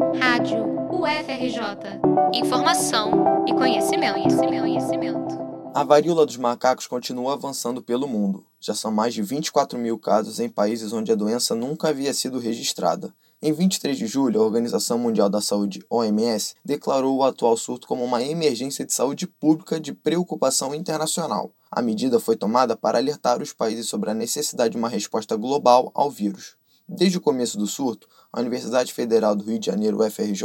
Rádio UFRJ. Informação e conhecimento, conhecimento, conhecimento. A varíola dos macacos continua avançando pelo mundo. Já são mais de 24 mil casos em países onde a doença nunca havia sido registrada. Em 23 de julho, a Organização Mundial da Saúde, OMS, declarou o atual surto como uma emergência de saúde pública de preocupação internacional. A medida foi tomada para alertar os países sobre a necessidade de uma resposta global ao vírus. Desde o começo do surto, a Universidade Federal do Rio de Janeiro, UFRJ,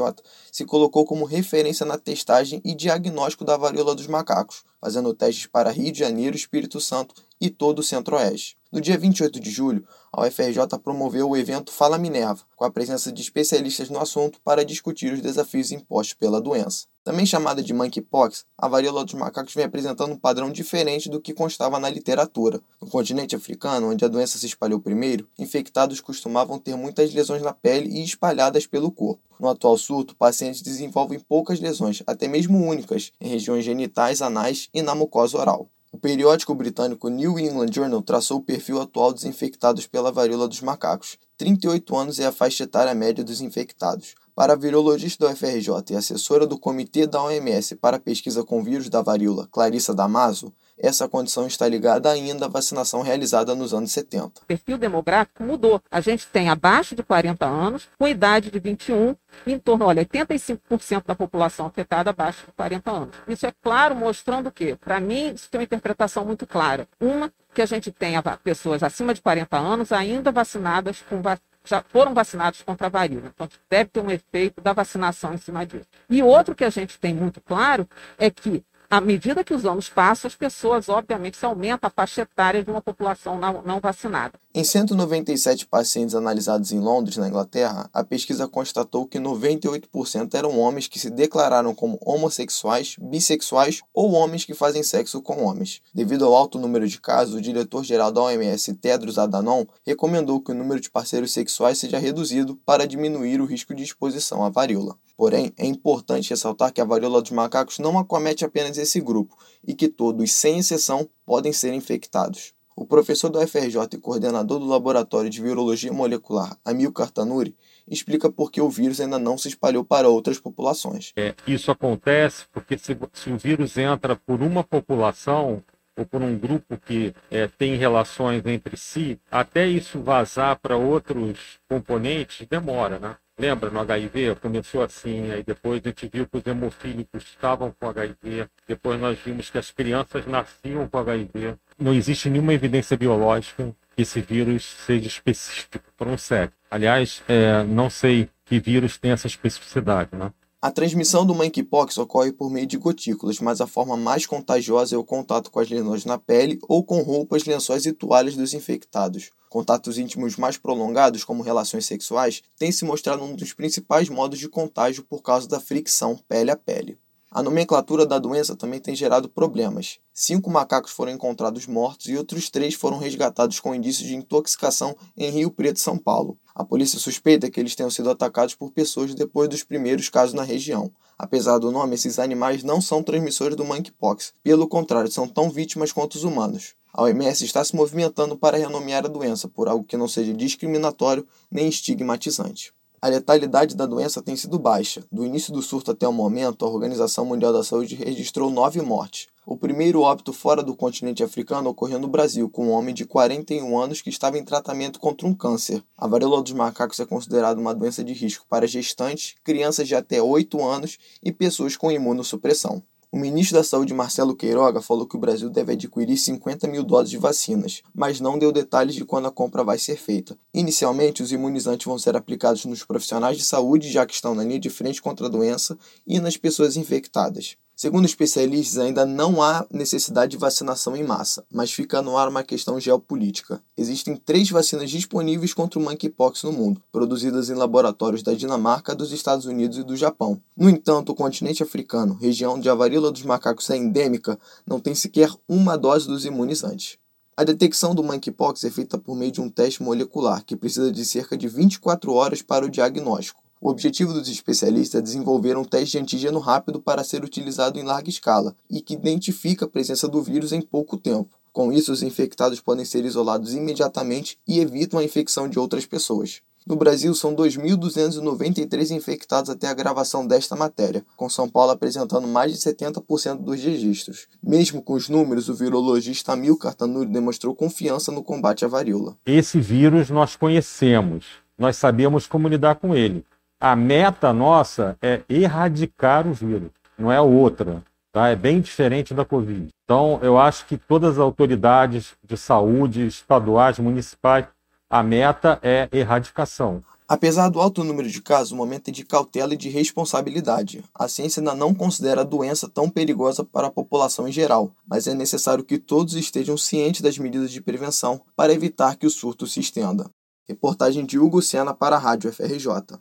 se colocou como referência na testagem e diagnóstico da varíola dos macacos, fazendo testes para Rio de Janeiro, Espírito Santo e todo o Centro-Oeste. No dia 28 de julho, a UFRJ promoveu o evento Fala Minerva, com a presença de especialistas no assunto para discutir os desafios impostos pela doença. Também chamada de monkeypox, a varíola dos macacos vem apresentando um padrão diferente do que constava na literatura. No continente africano, onde a doença se espalhou primeiro, infectados costumavam ter muitas lesões na pele e espalhadas pelo corpo. No atual surto, pacientes desenvolvem poucas lesões, até mesmo únicas, em regiões genitais, anais e na mucosa oral. O periódico britânico New England Journal traçou o perfil atual dos infectados pela varíola dos macacos. 38 anos é a faixa etária média dos infectados. Para a virologista do UFRJ e assessora do Comitê da OMS para a Pesquisa com Vírus da Varíola, Clarissa Damaso, essa condição está ligada ainda à vacinação realizada nos anos 70. O perfil demográfico mudou. A gente tem abaixo de 40 anos, com idade de 21, em torno, olha, 85% da população afetada abaixo de 40 anos. Isso é claro, mostrando o quê? Para mim, isso tem uma interpretação muito clara. Uma, que a gente tenha pessoas acima de 40 anos ainda vacinadas com já foram vacinados contra a varíola. Então, deve ter um efeito da vacinação em cima disso. E outro que a gente tem muito claro é que à medida que os anos passam, as pessoas, obviamente, se aumenta a faixa etária de uma população não, não, vacinada. Em 197 pacientes analisados em Londres, na Inglaterra, a pesquisa constatou que 98% eram homens que se declararam como homossexuais, bissexuais ou homens que fazem sexo com homens. Devido ao alto número de casos, o diretor-geral da OMS, Tedros Adhanom, recomendou que o número de parceiros sexuais seja reduzido para diminuir o risco de exposição à varíola. Porém, é importante ressaltar que a varíola dos macacos não acomete apenas esse grupo e que todos, sem exceção, podem ser infectados. O professor da UFRJ e coordenador do Laboratório de Virologia Molecular, Amilcar Tanuri, explica por que o vírus ainda não se espalhou para outras populações. É, isso acontece porque se, se, o vírus entra por uma população ou por um grupo que é, tem relações entre si, até isso vazar para outros componentes demora, né? Lembra no HIV? Começou assim, aí depois a gente viu que os hemofílicos estavam com HIV, depois nós vimos que as crianças nasciam com HIV. Não existe nenhuma evidência biológica que esse vírus seja específico para um sexo. Aliás, é, não sei que vírus tem essa especificidade, né? A transmissão do monkeypox ocorre por meio de gotículas, mas a forma mais contagiosa é o contato com as lesões na pele ou com roupas, lençóis e toalhas dos infectados. Contatos íntimos mais prolongados, como relações sexuais, têm se mostrado um dos principais modos de contágio por causa da fricção pele a pele. A nomenclatura da doença também tem gerado problemas. Cinco macacos foram encontrados mortos e outros três foram resgatados com indícios de intoxicação em Rio Preto, São Paulo. A polícia suspeita que eles tenham sido atacados por pessoas depois dos primeiros casos na região. Apesar do nome, esses animais não são transmissores do monkeypox. Pelo contrário, são tão vítimas quanto os humanos. A OMS está se movimentando para renomear a doença por algo que não seja discriminatório nem estigmatizante. A letalidade da doença tem sido baixa. Do início do surto até o momento, a Organização Mundial da Saúde registrou nove mortes. O primeiro óbito fora do continente africano ocorreu no Brasil, com um homem de 41 anos que estava em tratamento contra um câncer. A varíola dos macacos é considerada uma doença de risco para gestantes, crianças de até 8 anos e pessoas com imunossupressão. O ministro da Saúde, Marcelo Queiroga, falou que o Brasil deve adquirir 50 mil doses de vacinas, mas não deu detalhes de quando a compra vai ser feita. Inicialmente, os imunizantes vão ser aplicados nos profissionais de saúde, já que estão na linha de frente contra a doença, e nas pessoas infectadas. Segundo especialistas, ainda não há necessidade de vacinação em massa, mas fica no ar uma questão geopolítica. Existem três vacinas disponíveis contra o monkeypox no mundo, produzidas em laboratórios da Dinamarca, dos Estados Unidos e do Japão. No entanto, o continente africano, região onde a varíola dos macacos é endêmica, não tem sequer uma dose dos imunizantes. A detecção do monkeypox é feita por meio de um teste molecular, que precisa de cerca de 24 horas para o diagnóstico. O objetivo dos especialistas é desenvolver um teste de antígeno rápido para ser utilizado em larga escala e que identifica a presença do vírus em pouco tempo. Com isso, os infectados podem ser isolados imediatamente e evitam a infecção de outras pessoas. No Brasil, são 2.293 infectados até a gravação desta matéria, com São Paulo apresentando mais de 70% dos registros. Mesmo com os números, o virologista Amilcar Tanuri demonstrou confiança no combate à varíola. Esse vírus nós conhecemos, nós sabemos como lidar com ele. A meta nossa é erradicar o vírus, não é outra. Tá? É bem diferente da Covid. Então, eu acho que todas as autoridades de saúde, estaduais, municipais, a meta é erradicação. Apesar do alto número de casos, o momento é de cautela e de responsabilidade. A ciência ainda não considera a doença tão perigosa para a população em geral, mas é necessário que todos estejam cientes das medidas de prevenção para evitar que o surto se estenda. Reportagem de Hugo Sena para a Rádio FRJ.